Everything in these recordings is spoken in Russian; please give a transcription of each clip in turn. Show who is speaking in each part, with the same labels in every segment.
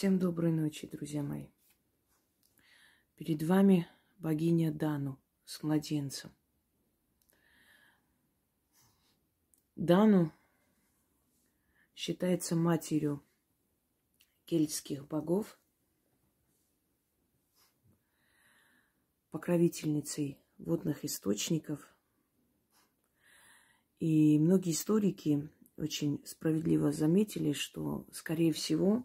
Speaker 1: Всем доброй ночи, друзья мои. Перед вами богиня Дану с младенцем. Дану считается матерью кельтских богов, покровительницей водных источников. И многие историки очень справедливо заметили, что, скорее всего,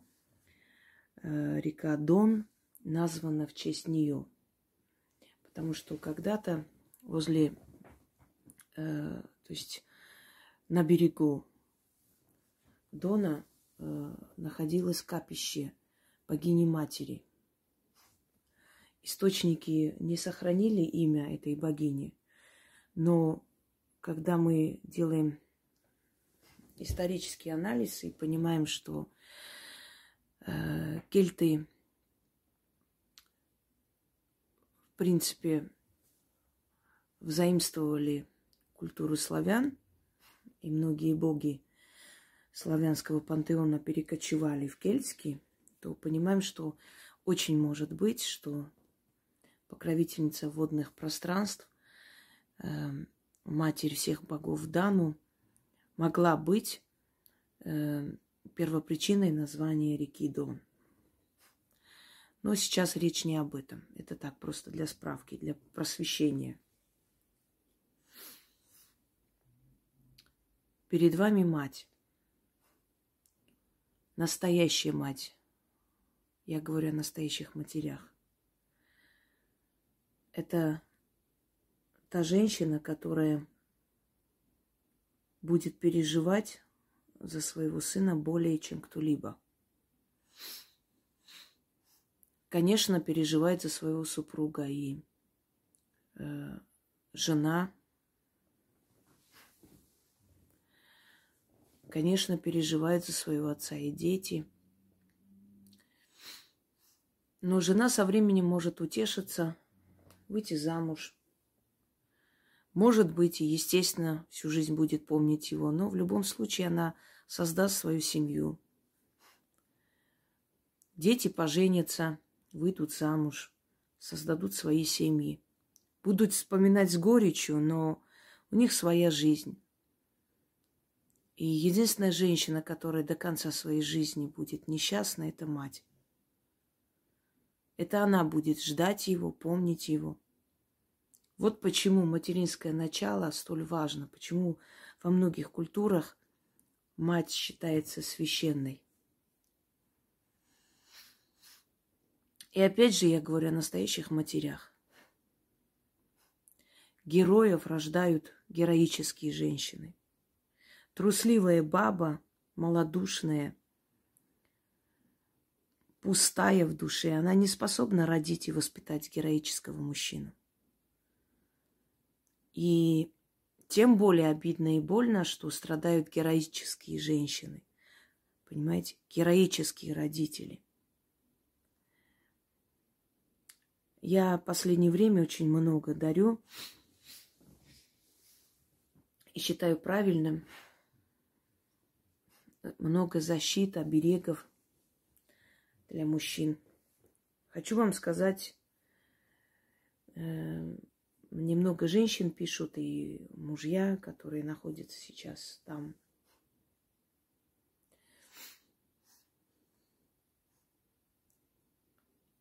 Speaker 1: река Дон названа в честь нее. Потому что когда-то возле, э, то есть на берегу Дона э, находилось капище богини-матери. Источники не сохранили имя этой богини, но когда мы делаем исторический анализ и понимаем, что э, кельты, в принципе, взаимствовали культуру славян, и многие боги славянского пантеона перекочевали в кельтский, то понимаем, что очень может быть, что покровительница водных пространств, э, матерь всех богов Дану, могла быть э, первопричиной названия реки Дон. Но сейчас речь не об этом. Это так, просто для справки, для просвещения. Перед вами мать. Настоящая мать. Я говорю о настоящих матерях. Это та женщина, которая будет переживать за своего сына более, чем кто-либо. Конечно, переживает за своего супруга и э, жена. Конечно, переживает за своего отца и дети. Но жена со временем может утешиться, выйти замуж, может быть, и, естественно, всю жизнь будет помнить его, но в любом случае она создаст свою семью. Дети поженятся, выйдут замуж, создадут свои семьи. Будут вспоминать с горечью, но у них своя жизнь. И единственная женщина, которая до конца своей жизни будет несчастна, это мать. Это она будет ждать его, помнить его – вот почему материнское начало столь важно, почему во многих культурах мать считается священной. И опять же я говорю о настоящих матерях. Героев рождают героические женщины. Трусливая баба, малодушная, пустая в душе, она не способна родить и воспитать героического мужчину. И тем более обидно и больно, что страдают героические женщины. Понимаете? Героические родители. Я в последнее время очень много дарю и считаю правильным много защит, оберегов для мужчин. Хочу вам сказать, э, мне много женщин пишут и мужья, которые находятся сейчас там.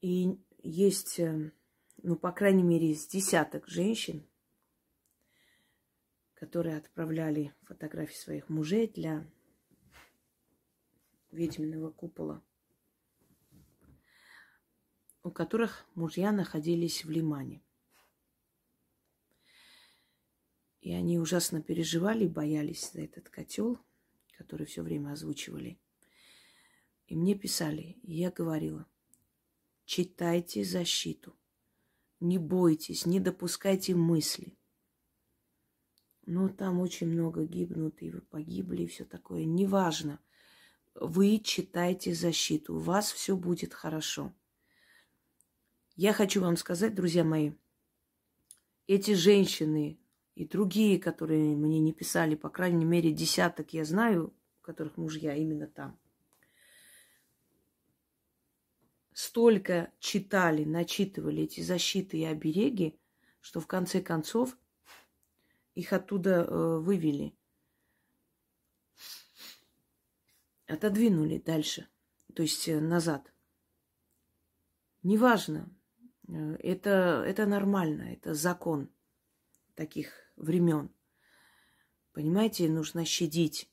Speaker 1: И есть, э, ну, по крайней мере, из десяток женщин, которые отправляли фотографии своих мужей для ведьминого купола, у которых мужья находились в Лимане. И они ужасно переживали, боялись за этот котел, который все время озвучивали. И мне писали, и я говорила, читайте защиту, не бойтесь, не допускайте мысли. Но там очень много гибнут, и вы погибли, и все такое. Неважно. Вы читайте защиту, у вас все будет хорошо. Я хочу вам сказать, друзья мои, эти женщины, и другие, которые мне не писали, по крайней мере, десяток я знаю, которых мужья именно там. столько читали, начитывали эти защиты и обереги, что в конце концов их оттуда э, вывели. Отодвинули дальше, то есть э, назад. Неважно, э, это, это нормально, это закон таких времен. Понимаете, нужно щадить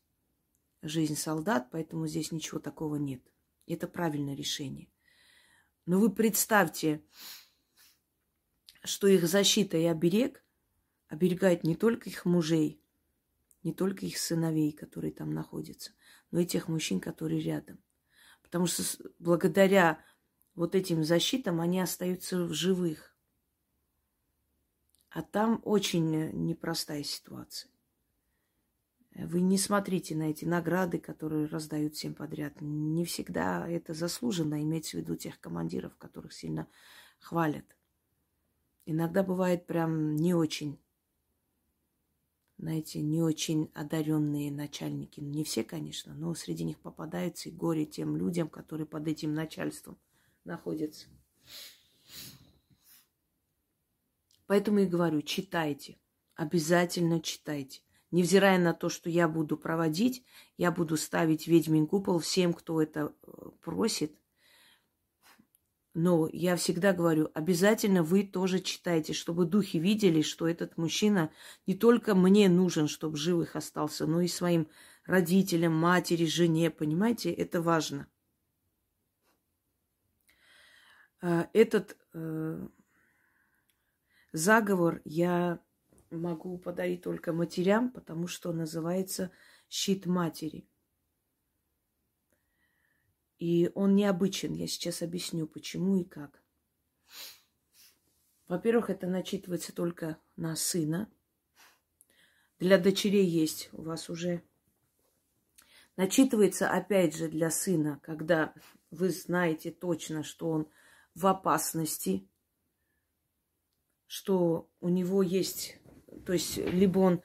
Speaker 1: жизнь солдат, поэтому здесь ничего такого нет. Это правильное решение. Но вы представьте, что их защита и оберег оберегает не только их мужей, не только их сыновей, которые там находятся, но и тех мужчин, которые рядом. Потому что благодаря вот этим защитам они остаются в живых. А там очень непростая ситуация. Вы не смотрите на эти награды, которые раздают всем подряд. Не всегда это заслуженно, иметь в виду тех командиров, которых сильно хвалят. Иногда бывает прям не очень, знаете, не очень одаренные начальники. Не все, конечно, но среди них попадаются и горе тем людям, которые под этим начальством находятся. Поэтому и говорю, читайте, обязательно читайте. Невзирая на то, что я буду проводить, я буду ставить ведьмин купол всем, кто это э, просит. Но я всегда говорю, обязательно вы тоже читайте, чтобы духи видели, что этот мужчина не только мне нужен, чтобы живых остался, но и своим родителям, матери, жене, понимаете, это важно. А, этот э, заговор я могу подарить только матерям, потому что называется щит матери. И он необычен. Я сейчас объясню, почему и как. Во-первых, это начитывается только на сына. Для дочерей есть у вас уже. Начитывается опять же для сына, когда вы знаете точно, что он в опасности, что у него есть то есть либо он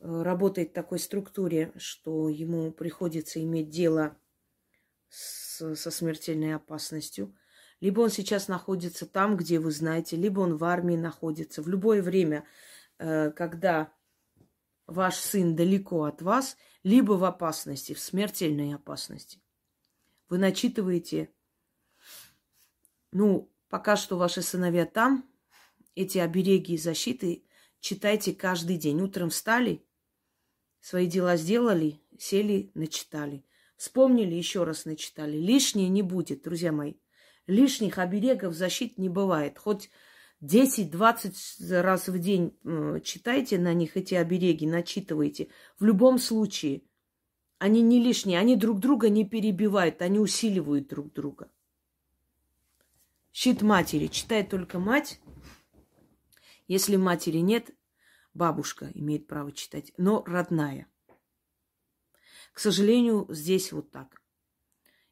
Speaker 1: э, работает в такой структуре, что ему приходится иметь дело с, со смертельной опасностью, либо он сейчас находится там, где вы знаете, либо он в армии находится. В любое время, э, когда ваш сын далеко от вас, либо в опасности, в смертельной опасности. Вы начитываете, ну, пока что ваши сыновья там, эти обереги и защиты читайте каждый день. Утром встали, свои дела сделали, сели, начитали. Вспомнили, еще раз начитали. Лишнее не будет, друзья мои. Лишних оберегов защит не бывает. Хоть 10-20 раз в день читайте на них эти обереги, начитывайте. В любом случае, они не лишние, они друг друга не перебивают, они усиливают друг друга. Щит матери читает только мать, если матери нет, бабушка имеет право читать, но родная. К сожалению, здесь вот так.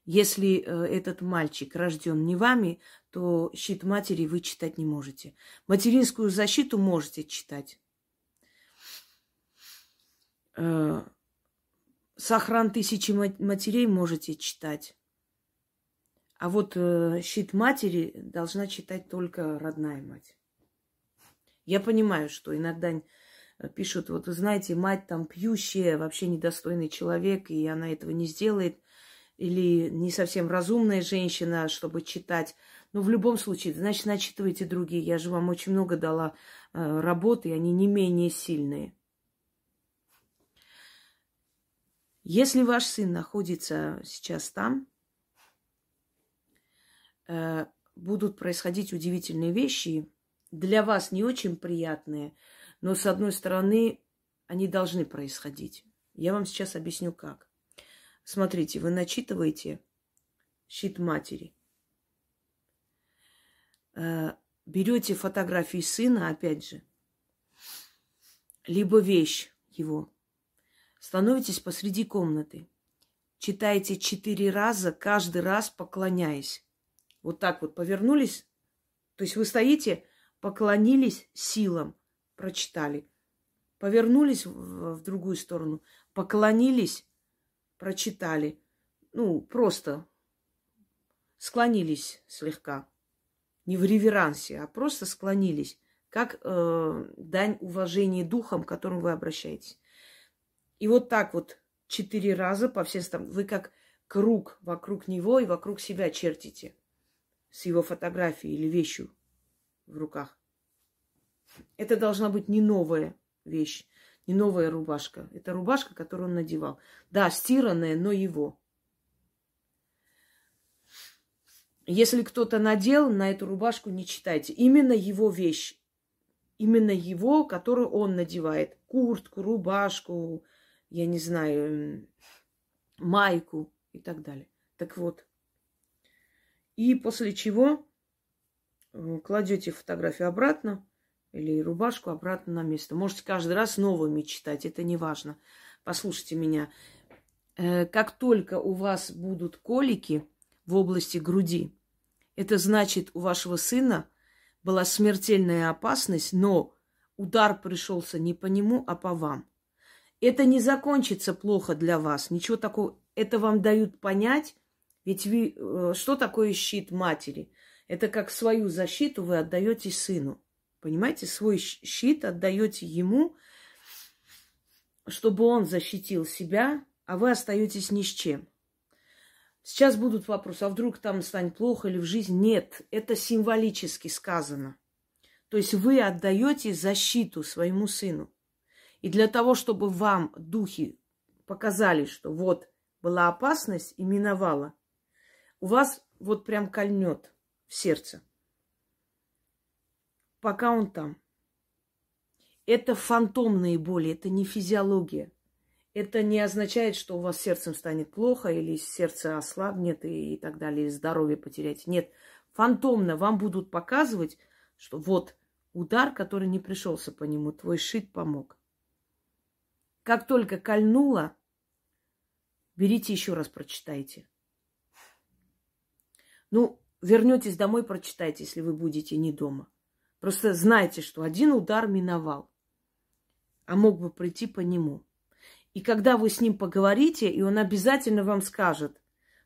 Speaker 1: Если э, этот мальчик рожден не вами, то щит матери вы читать не можете. Материнскую защиту можете читать. Э, Сохран тысячи матерей можете читать. А вот э, щит матери должна читать только родная мать. Я понимаю, что иногда э, пишут, вот вы знаете, мать там пьющая, вообще недостойный человек, и она этого не сделает, или не совсем разумная женщина, чтобы читать. Но в любом случае, значит, начитывайте другие. Я же вам очень много дала э, работы, и они не менее сильные. Если ваш сын находится сейчас там, э, будут происходить удивительные вещи, для вас не очень приятные, но с одной стороны они должны происходить. Я вам сейчас объясню как. Смотрите, вы начитываете щит матери. Э, берете фотографии сына, опять же, либо вещь его. Становитесь посреди комнаты. Читаете четыре раза, каждый раз поклоняясь. Вот так вот повернулись. То есть вы стоите, поклонились силам, прочитали. Повернулись в, в другую сторону, поклонились, прочитали. Ну, просто склонились слегка. Не в реверансе, а просто склонились, как э, дань уважения духам, к которым вы обращаетесь. И вот так вот четыре раза по всем сторонам. Вы как круг вокруг него и вокруг себя чертите с его фотографией или вещью в руках. Это должна быть не новая вещь, не новая рубашка. Это рубашка, которую он надевал. Да, стиранная, но его. Если кто-то надел на эту рубашку, не читайте. Именно его вещь. Именно его, которую он надевает. Куртку, рубашку, я не знаю, майку и так далее. Так вот. И после чего кладете фотографию обратно или рубашку обратно на место. Можете каждый раз новыми читать, это не важно. Послушайте меня. Э, как только у вас будут колики в области груди, это значит, у вашего сына была смертельная опасность, но удар пришелся не по нему, а по вам. Это не закончится плохо для вас. Ничего такого. Это вам дают понять. Ведь вы, э, что такое щит матери? Это как свою защиту вы отдаете сыну. Понимаете, свой щит отдаете ему, чтобы он защитил себя, а вы остаетесь ни с чем. Сейчас будут вопросы, а вдруг там станет плохо или в жизни? Нет, это символически сказано. То есть вы отдаете защиту своему сыну. И для того, чтобы вам духи показали, что вот была опасность и миновала, у вас вот прям кольнет в сердце. Пока он там. Это фантомные боли, это не физиология это не означает, что у вас сердцем станет плохо, или сердце ослабнет и, и так далее, или здоровье потеряете. Нет, фантомно вам будут показывать, что вот удар, который не пришелся по нему, твой шит помог. Как только кольнуло, берите еще раз, прочитайте. Ну, вернетесь домой, прочитайте, если вы будете не дома. Просто знайте, что один удар миновал, а мог бы прийти по нему – и когда вы с ним поговорите, и он обязательно вам скажет,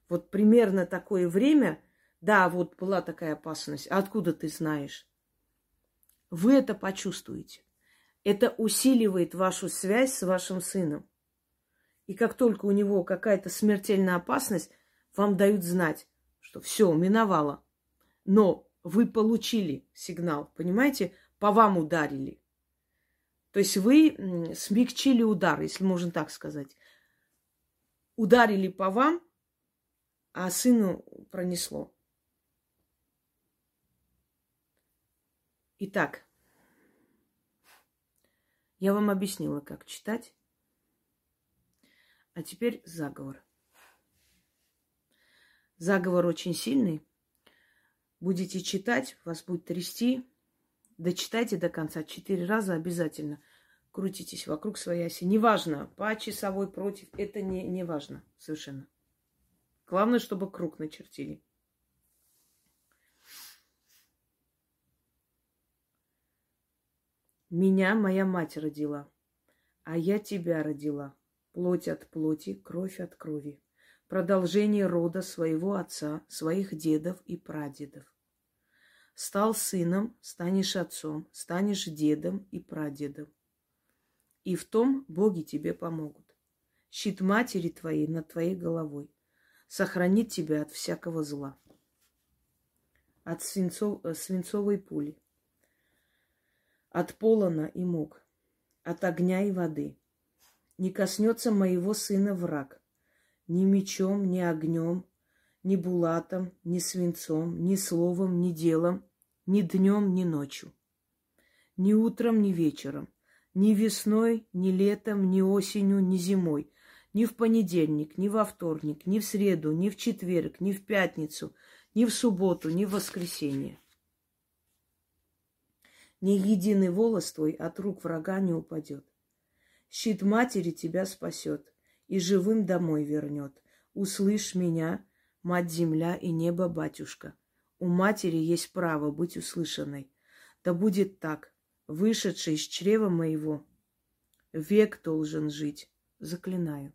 Speaker 1: вот примерно такое время, да, вот была такая опасность, а откуда ты знаешь? Вы это почувствуете. Это усиливает вашу связь с вашим сыном. И как только у него какая-то смертельная опасность, вам дают знать, что все, миновало. Но вы получили сигнал, понимаете? По вам ударили. То есть вы смягчили удар, если можно так сказать. Ударили по вам, а сыну пронесло. Итак, я вам объяснила, как читать. А теперь заговор. Заговор очень сильный. Будете читать, вас будет трясти, Дочитайте до конца четыре раза обязательно. Крутитесь вокруг своей оси. Неважно, по часовой против, это не, не важно совершенно. Главное, чтобы круг начертили. Меня моя мать родила, а я тебя родила. Плоть от плоти, кровь от крови. Продолжение рода своего отца, своих дедов и прадедов. Стал сыном, станешь отцом, станешь дедом и прадедом. И в том боги тебе помогут. Щит матери твоей над твоей головой сохранит тебя от всякого зла, от свинцов, э, свинцовой пули, от полона и мук, от огня и воды. Не коснется моего сына враг, ни мечом, ни огнем, ни булатом, ни свинцом, ни словом, ни делом, ни днем, ни ночью, ни утром, ни вечером, ни весной, ни летом, ни осенью, ни зимой, ни в понедельник, ни во вторник, ни в среду, ни в четверг, ни в пятницу, ни в субботу, ни в воскресенье. Ни единый волос твой от рук врага не упадет. Щит матери тебя спасет и живым домой вернет. Услышь меня, Мать-Земля и небо-батюшка. У матери есть право быть услышанной. Да будет так. Вышедший из чрева моего век должен жить. Заклинаю.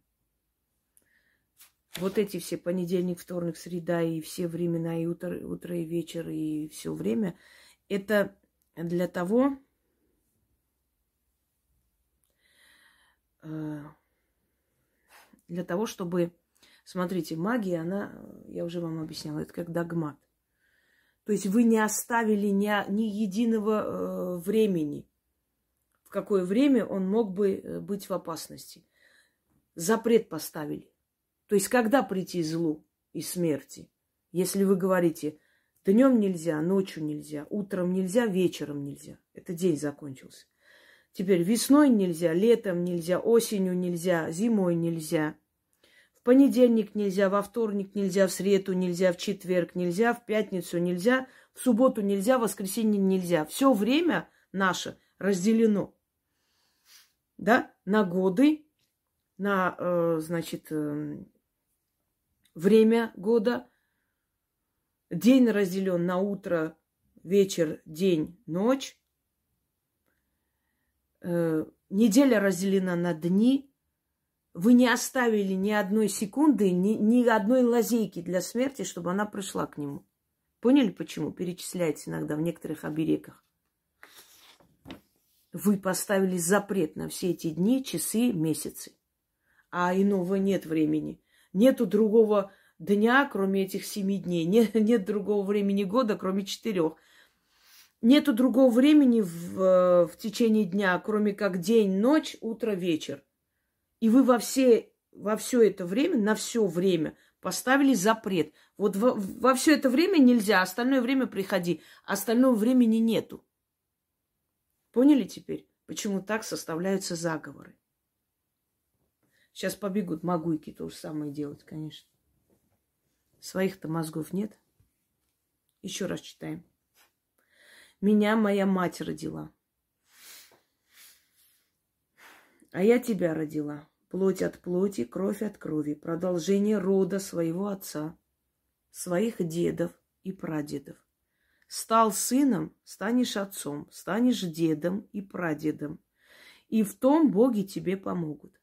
Speaker 1: вот эти все понедельник, вторник, среда и все времена, и утро, утро и вечер, и все время, это для того, э, для того, чтобы, смотрите, магия, она, я уже вам объясняла, это как догмат. То есть вы не оставили ни, ни единого э, времени, в какое время он мог бы э, быть в опасности. Запрет поставили. То есть когда прийти злу и смерти? Если вы говорите, днем нельзя, ночью нельзя, утром нельзя, вечером нельзя. Это день закончился. Теперь весной нельзя, летом нельзя, осенью нельзя, зимой нельзя. В понедельник нельзя, во вторник нельзя, в среду нельзя, в четверг нельзя, в пятницу нельзя, в субботу нельзя, в воскресенье нельзя. Все время наше разделено. Да, на годы, на, э, значит, э, время года. День разделен на утро, вечер, день, ночь. Э, неделя разделена на дни. Вы не оставили ни одной секунды, ни, ни одной лазейки для смерти, чтобы она пришла к нему. Поняли, почему? Перечисляется иногда в некоторых оберегах. Вы поставили запрет на все эти дни, часы, месяцы. А иного нет времени. Нету другого дня, кроме этих семи дней. Нет, нет другого времени года, кроме четырех. Нету другого времени в, э, в течение дня, кроме как день, ночь, утро, вечер. И вы во все, во все это время, на все время поставили запрет. Вот во, во все это время нельзя, остальное время приходи, остального времени нету. Поняли теперь, почему так составляются заговоры? Сейчас побегут магуйки то же самое делать, конечно. Своих-то мозгов нет. Еще раз читаем. Меня моя мать родила. А я тебя родила. Плоть от плоти, кровь от крови. Продолжение рода своего отца, своих дедов и прадедов. Стал сыном, станешь отцом, станешь дедом и прадедом. И в том боги тебе помогут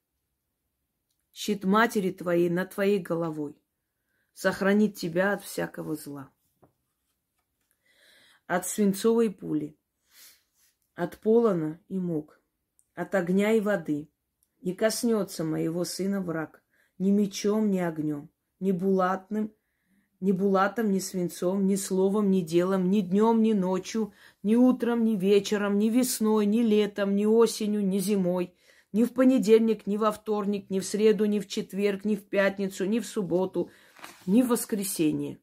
Speaker 1: щит матери твоей над твоей головой, сохранит тебя от всякого зла, от свинцовой пули, от полона и мук, от огня и воды. Не коснется моего сына враг ни мечом, ни огнем, ни булатным, ни булатом, ни свинцом, ни словом, ни делом, ни днем, ни ночью, ни утром, ни вечером, ни весной, ни летом, ни осенью, ни зимой, ни в понедельник, ни во вторник, ни в среду, ни в четверг, ни в пятницу, ни в субботу, ни в воскресенье.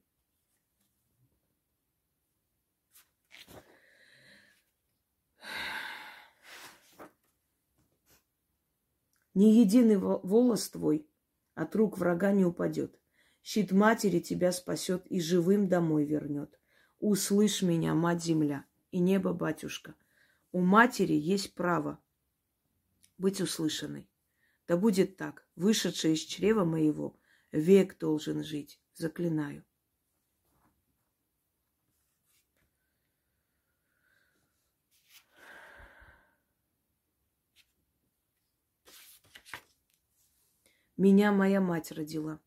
Speaker 1: Ни единый волос твой от рук врага не упадет. Щит матери тебя спасет и живым домой вернет. Услышь меня, мать-земля и небо-батюшка. У матери есть право быть услышанной. Да будет так, вышедший из чрева моего, век должен жить, заклинаю. Меня моя мать родила,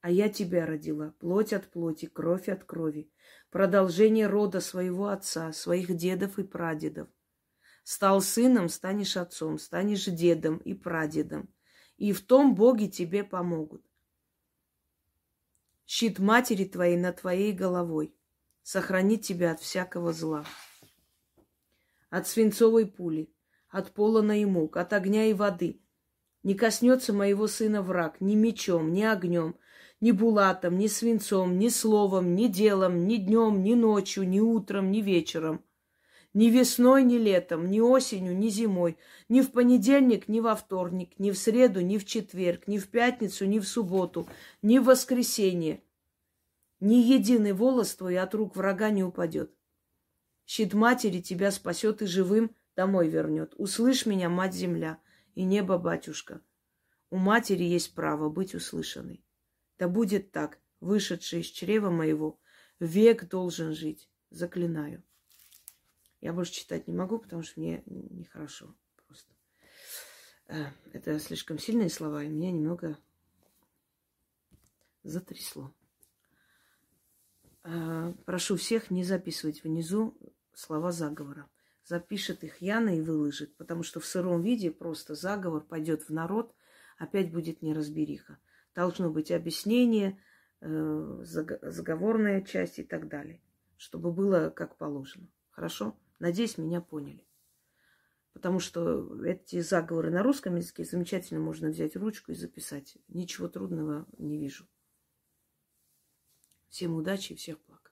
Speaker 1: а я тебя родила, плоть от плоти, кровь от крови, продолжение рода своего отца, своих дедов и прадедов. Стал сыном, станешь отцом, станешь дедом и прадедом. И в том боги тебе помогут. Щит матери твоей над твоей головой сохранит тебя от всякого зла. От свинцовой пули, от полона и мук, от огня и воды. Не коснется моего сына враг ни мечом, ни огнем, ни булатом, ни свинцом, ни словом, ни делом, ни днем, ни ночью, ни утром, ни вечером – ни весной, ни летом, ни осенью, ни зимой, ни в понедельник, ни во вторник, ни в среду, ни в четверг, ни в пятницу, ни в субботу, ни в воскресенье. Ни единый волос твой от рук врага не упадет. Щит матери тебя спасет и живым домой вернет. Услышь меня, мать-земля, и небо-батюшка. У матери есть право быть услышанной. Да будет так, вышедший из чрева моего, век должен жить, заклинаю. Я больше читать не могу, потому что мне нехорошо просто. Э, это слишком сильные слова, и меня немного затрясло. А, прошу всех не записывать внизу слова заговора. Запишет их Яна и выложит, потому что в сыром виде просто заговор пойдет в народ, опять будет неразбериха. Должно быть объяснение, э, заговорная часть и так далее, чтобы было как положено. Хорошо? Надеюсь, меня поняли. Потому что эти заговоры на русском языке замечательно можно взять ручку и записать. Ничего трудного не вижу. Всем удачи и всех благ.